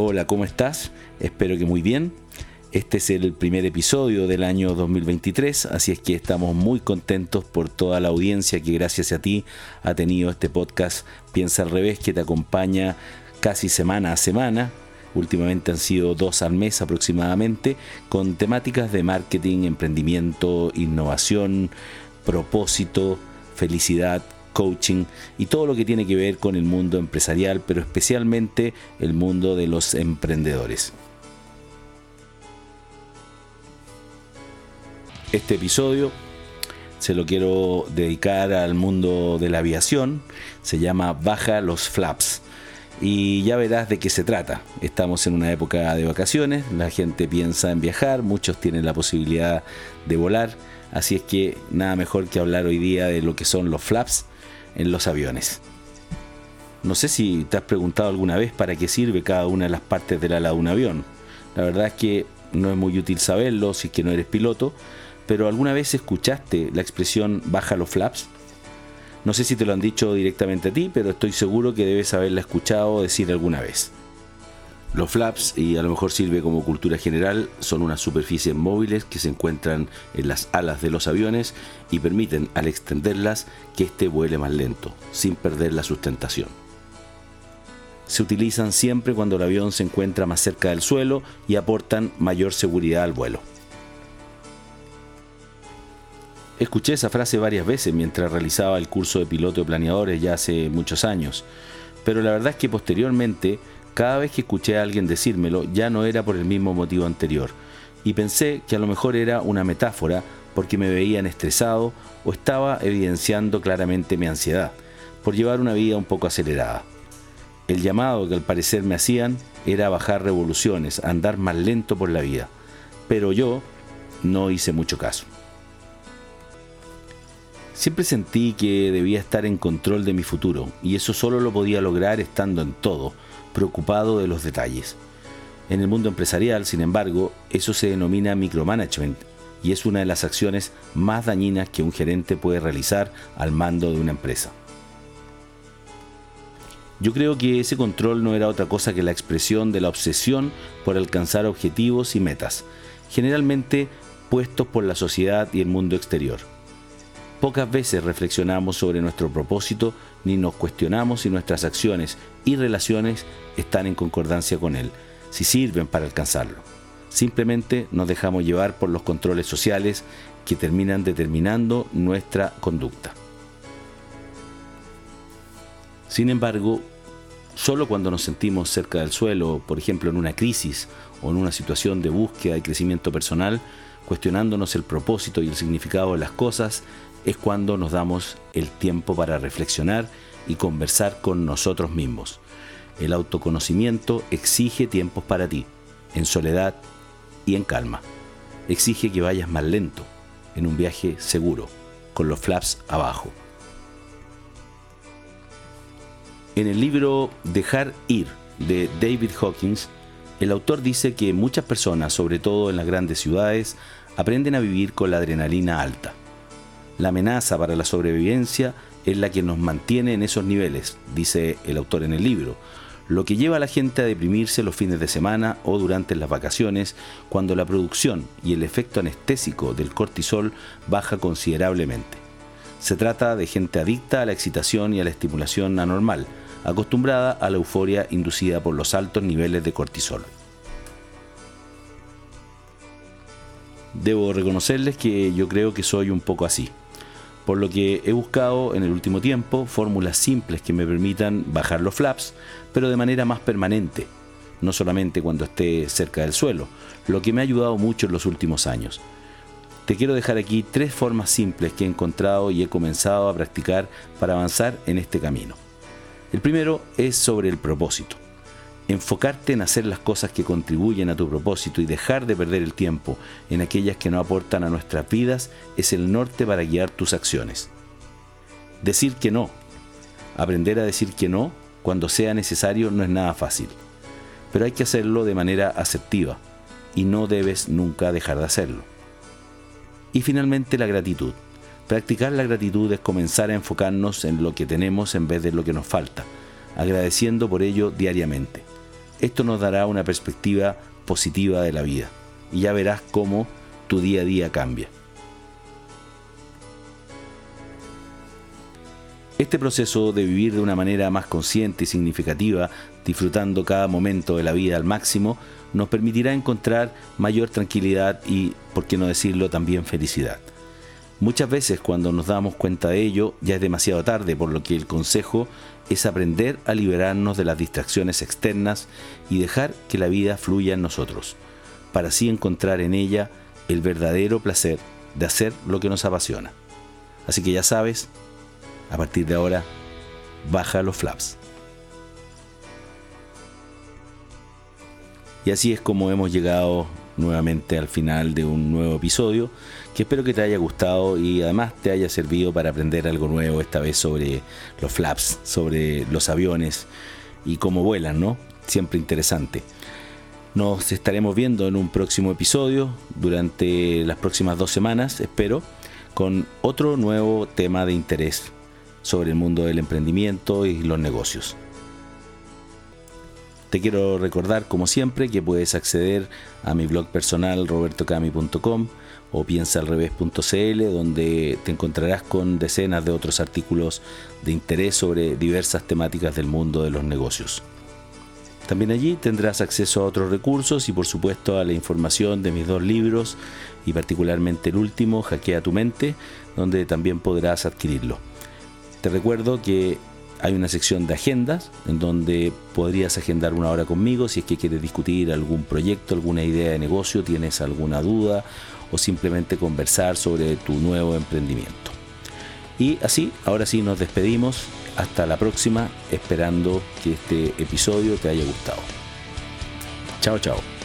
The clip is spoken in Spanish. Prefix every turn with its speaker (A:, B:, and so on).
A: Hola, ¿cómo estás? Espero que muy bien. Este es el primer episodio del año 2023, así es que estamos muy contentos por toda la audiencia que gracias a ti ha tenido este podcast Piensa al revés, que te acompaña casi semana a semana. Últimamente han sido dos al mes aproximadamente, con temáticas de marketing, emprendimiento, innovación, propósito, felicidad, coaching y todo lo que tiene que ver con el mundo empresarial, pero especialmente el mundo de los emprendedores. Este episodio se lo quiero dedicar al mundo de la aviación, se llama Baja los Flaps y ya verás de qué se trata. Estamos en una época de vacaciones, la gente piensa en viajar, muchos tienen la posibilidad de volar, así es que nada mejor que hablar hoy día de lo que son los flaps en los aviones. No sé si te has preguntado alguna vez para qué sirve cada una de las partes del ala de un avión. La verdad es que no es muy útil saberlo si es que no eres piloto, pero ¿alguna vez escuchaste la expresión baja los flaps? No sé si te lo han dicho directamente a ti, pero estoy seguro que debes haberla escuchado decir alguna vez. Los flaps, y a lo mejor sirve como cultura general, son unas superficies móviles que se encuentran en las alas de los aviones y permiten al extenderlas que éste vuele más lento, sin perder la sustentación. Se utilizan siempre cuando el avión se encuentra más cerca del suelo y aportan mayor seguridad al vuelo. Escuché esa frase varias veces mientras realizaba el curso de piloto de planeadores ya hace muchos años, pero la verdad es que posteriormente cada vez que escuché a alguien decírmelo ya no era por el mismo motivo anterior, y pensé que a lo mejor era una metáfora porque me veían estresado o estaba evidenciando claramente mi ansiedad por llevar una vida un poco acelerada. El llamado que al parecer me hacían era bajar revoluciones, andar más lento por la vida, pero yo no hice mucho caso. Siempre sentí que debía estar en control de mi futuro y eso solo lo podía lograr estando en todo, preocupado de los detalles. En el mundo empresarial, sin embargo, eso se denomina micromanagement y es una de las acciones más dañinas que un gerente puede realizar al mando de una empresa. Yo creo que ese control no era otra cosa que la expresión de la obsesión por alcanzar objetivos y metas, generalmente puestos por la sociedad y el mundo exterior. Pocas veces reflexionamos sobre nuestro propósito ni nos cuestionamos si nuestras acciones y relaciones están en concordancia con él, si sirven para alcanzarlo. Simplemente nos dejamos llevar por los controles sociales que terminan determinando nuestra conducta. Sin embargo, solo cuando nos sentimos cerca del suelo, por ejemplo en una crisis o en una situación de búsqueda y crecimiento personal, cuestionándonos el propósito y el significado de las cosas, es cuando nos damos el tiempo para reflexionar y conversar con nosotros mismos. El autoconocimiento exige tiempos para ti, en soledad y en calma. Exige que vayas más lento, en un viaje seguro, con los flaps abajo. En el libro Dejar ir de David Hawkins, el autor dice que muchas personas, sobre todo en las grandes ciudades, aprenden a vivir con la adrenalina alta la amenaza para la sobrevivencia es la que nos mantiene en esos niveles, dice el autor en el libro, lo que lleva a la gente a deprimirse los fines de semana o durante las vacaciones cuando la producción y el efecto anestésico del cortisol baja considerablemente. Se trata de gente adicta a la excitación y a la estimulación anormal, acostumbrada a la euforia inducida por los altos niveles de cortisol. Debo reconocerles que yo creo que soy un poco así por lo que he buscado en el último tiempo fórmulas simples que me permitan bajar los flaps, pero de manera más permanente, no solamente cuando esté cerca del suelo, lo que me ha ayudado mucho en los últimos años. Te quiero dejar aquí tres formas simples que he encontrado y he comenzado a practicar para avanzar en este camino. El primero es sobre el propósito. Enfocarte en hacer las cosas que contribuyen a tu propósito y dejar de perder el tiempo en aquellas que no aportan a nuestras vidas es el norte para guiar tus acciones. Decir que no. Aprender a decir que no cuando sea necesario no es nada fácil, pero hay que hacerlo de manera asertiva y no debes nunca dejar de hacerlo. Y finalmente la gratitud. Practicar la gratitud es comenzar a enfocarnos en lo que tenemos en vez de lo que nos falta, agradeciendo por ello diariamente esto nos dará una perspectiva positiva de la vida y ya verás cómo tu día a día cambia. Este proceso de vivir de una manera más consciente y significativa, disfrutando cada momento de la vida al máximo, nos permitirá encontrar mayor tranquilidad y, por qué no decirlo, también felicidad. Muchas veces cuando nos damos cuenta de ello ya es demasiado tarde, por lo que el consejo es aprender a liberarnos de las distracciones externas y dejar que la vida fluya en nosotros, para así encontrar en ella el verdadero placer de hacer lo que nos apasiona. Así que ya sabes, a partir de ahora, baja los flaps. Y así es como hemos llegado nuevamente al final de un nuevo episodio que espero que te haya gustado y además te haya servido para aprender algo nuevo esta vez sobre los flaps, sobre los aviones y cómo vuelan, ¿no? Siempre interesante. Nos estaremos viendo en un próximo episodio durante las próximas dos semanas, espero, con otro nuevo tema de interés sobre el mundo del emprendimiento y los negocios. Te quiero recordar, como siempre, que puedes acceder a mi blog personal robertocami.com o piensaalrevés.cl, donde te encontrarás con decenas de otros artículos de interés sobre diversas temáticas del mundo de los negocios. También allí tendrás acceso a otros recursos y por supuesto a la información de mis dos libros y particularmente el último, Hackea tu mente, donde también podrás adquirirlo. Te recuerdo que hay una sección de agendas en donde podrías agendar una hora conmigo si es que quieres discutir algún proyecto, alguna idea de negocio, tienes alguna duda o simplemente conversar sobre tu nuevo emprendimiento. Y así, ahora sí nos despedimos. Hasta la próxima, esperando que este episodio te haya gustado. Chao, chao.